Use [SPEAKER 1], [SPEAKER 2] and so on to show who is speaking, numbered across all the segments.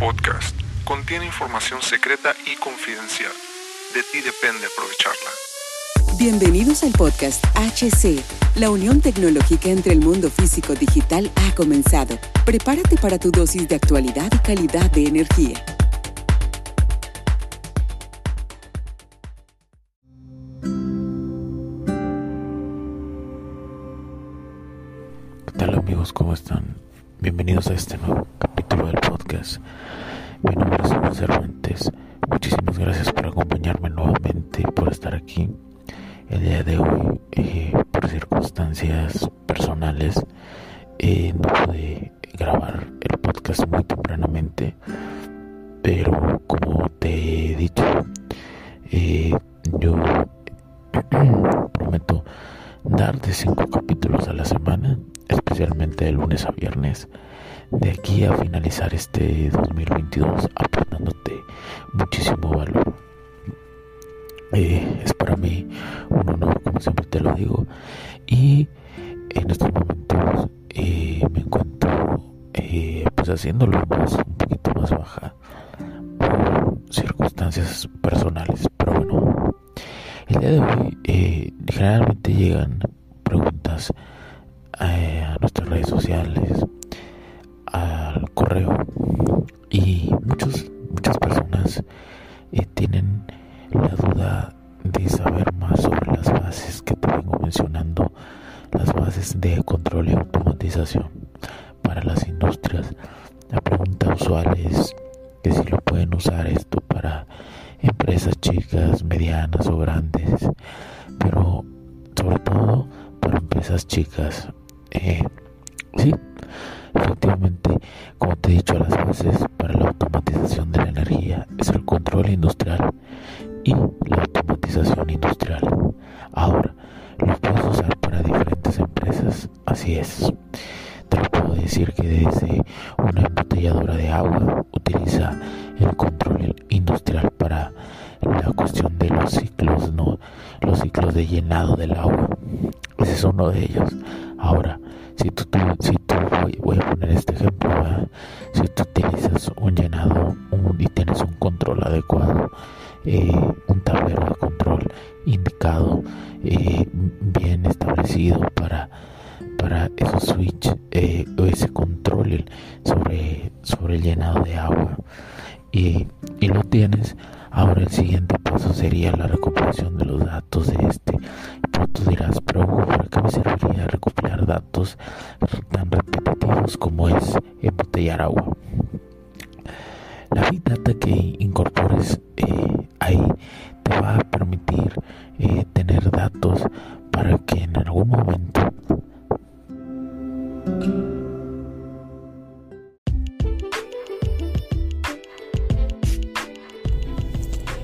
[SPEAKER 1] podcast contiene información secreta y confidencial. De ti depende aprovecharla.
[SPEAKER 2] Bienvenidos al podcast HC. La unión tecnológica entre el mundo físico digital ha comenzado. Prepárate para tu dosis de actualidad y calidad de energía.
[SPEAKER 3] ¿Qué tal amigos? ¿Cómo están? Bienvenidos a este nuevo capítulo podcast. Mi nombre es Hugo Cervantes. Muchísimas gracias por acompañarme nuevamente, por estar aquí. El día de hoy, eh, por circunstancias personales, eh, no pude grabar el podcast muy tempranamente, pero como te he dicho, eh, yo prometo dar de cinco capítulos a la semana especialmente de lunes a viernes, de aquí a finalizar este 2022 aportándote muchísimo valor. Eh, es para mí un honor, como siempre te lo digo, y en estos momentos eh, me encuentro eh, pues haciéndolo más, un poquito más baja por circunstancias personales, pero bueno, el día de hoy generalmente llegan preguntas eh, a nuestras redes sociales, al correo y muchos, muchas personas eh, tienen la duda de saber más sobre las bases que te vengo mencionando, las bases de control y automatización para las industrias. La pregunta usual es que si lo pueden usar esto para empresas chicas, medianas o grandes, pero sobre todo para empresas chicas eh, sí, efectivamente, como te he dicho, las bases para la automatización de la energía es el control industrial y la automatización industrial. Ahora, lo puedes usar para diferentes empresas, así es. Te lo puedo decir que desde una embotelladora de agua utiliza el control industrial para la cuestión de los ciclos, ¿no? Los ciclos de llenado del agua. Ese es uno de ellos. Ahora, si tú, si tú voy, a poner este ejemplo, si tú utilizas un llenado y tienes un control adecuado, eh, un tablero de control indicado, eh, bien establecido para para esos switch eh, o ese control sobre, sobre el llenado de agua y, y lo tienes Ahora el siguiente paso sería la recopilación de los datos de este. Pero tú dirás, pero ¿para qué me serviría recopilar datos tan repetitivos como es embotellar agua? La Big Data que incorpores eh, ahí te va a permitir eh, tener datos para que en algún momento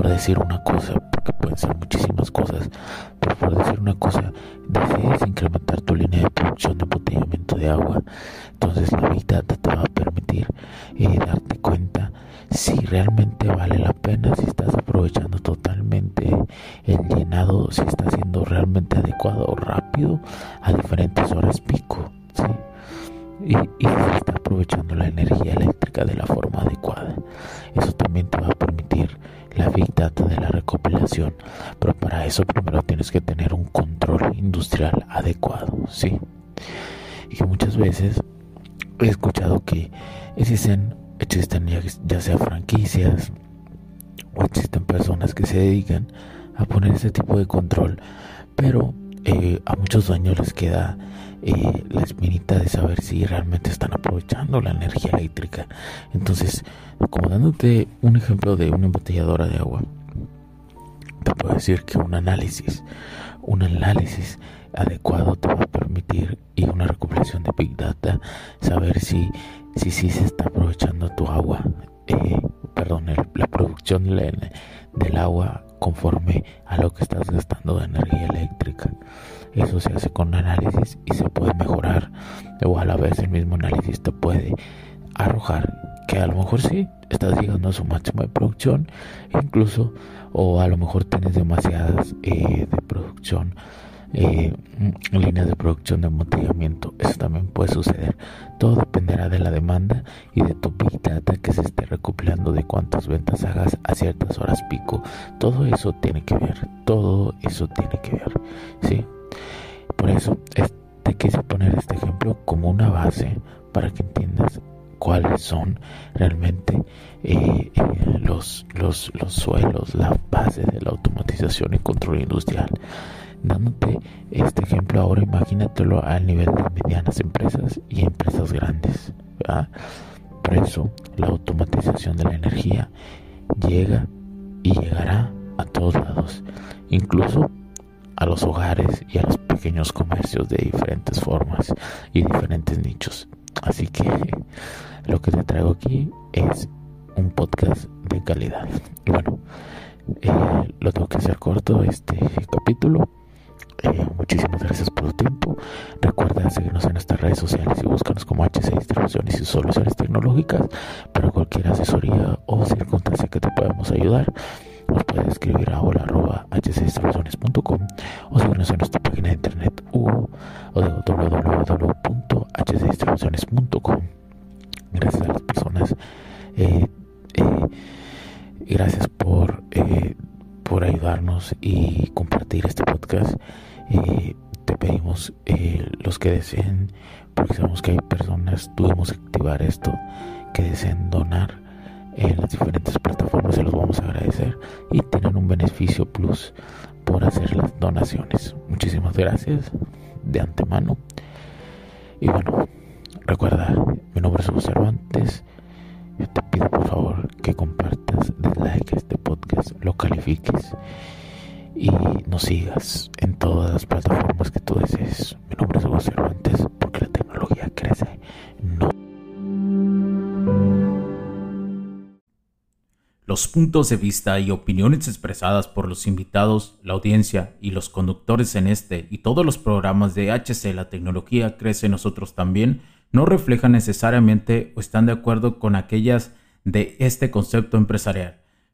[SPEAKER 3] Por decir una cosa, porque pueden ser muchísimas cosas, pero por decir una cosa, decides incrementar tu línea de producción de embotellamiento de agua, entonces la Big Data te va a permitir eh, darte cuenta si realmente vale la pena, si estás aprovechando totalmente el llenado, si está siendo realmente adecuado o rápido a diferentes horas pico, ¿sí? y, y está aprovechando la energía eléctrica de la forma adecuada. Eso también te va a permitir la Big Data de la recopilación, pero para eso primero tienes que tener un control industrial adecuado, ¿sí? Y que muchas veces he escuchado que existen, existen ya, sea franquicias, o existen personas que se dedican a poner ese tipo de control, pero eh, a muchos dueños les queda eh, la espinita de saber si realmente están aprovechando la energía eléctrica. Entonces, como dándote un ejemplo de una embotelladora de agua, te puedo decir que un análisis, un análisis adecuado te va a permitir y una recopilación de Big Data saber si si, si se está aprovechando tu agua, eh, perdón, la producción del agua conforme a lo que estás gastando de energía eléctrica. Eso se hace con análisis y se puede mejorar. O a la vez el mismo análisis te puede arrojar que a lo mejor sí estás llegando a su máximo de producción, incluso, o a lo mejor tienes demasiadas eh, de producción eh, líneas de producción de embotellamiento. Eso también puede suceder. Todo dependerá de la demanda y de tu big data que se esté recopilando de cuántas ventas hagas a ciertas horas pico. Todo eso tiene que ver. Todo eso tiene que ver. ¿sí? Por eso te quise poner este ejemplo como una base para que entiendas cuáles son realmente eh, eh, los, los, los suelos, la base de la automatización y control industrial. Dándote este ejemplo ahora, imagínatelo al nivel de medianas empresas y empresas grandes. Por eso la automatización de la energía llega y llegará a todos lados, incluso a los hogares y a los pequeños comercios de diferentes formas y diferentes nichos. Así que lo que te traigo aquí es un podcast de calidad. Y bueno, eh, lo tengo que hacer corto este capítulo eh, muchísimas gracias por tu tiempo. Recuerda seguirnos en nuestras redes sociales y búscanos como HC Distribuciones y Soluciones Tecnológicas para cualquier asesoría o circunstancia que te podamos ayudar. Nos puedes escribir a hola hcdistribuciones.com o seguirnos en nuestra eh, los que deseen, porque sabemos que hay personas, que activar esto, que deseen donar en las diferentes plataformas, se los vamos a agradecer y tienen un beneficio plus por hacer las donaciones. Muchísimas gracias de antemano. Y bueno, recuerda, mi nombre es Hugo Cervantes. Te pido por favor que compartas, des like a este podcast, lo califiques y nos sigas en todas las plataformas que tú desees. Mi nombre es Hugo Cervantes porque la tecnología crece, no.
[SPEAKER 4] Los puntos de vista y opiniones expresadas por los invitados, la audiencia y los conductores en este y todos los programas de HC La Tecnología Crece Nosotros también no reflejan necesariamente o están de acuerdo con aquellas de este concepto empresarial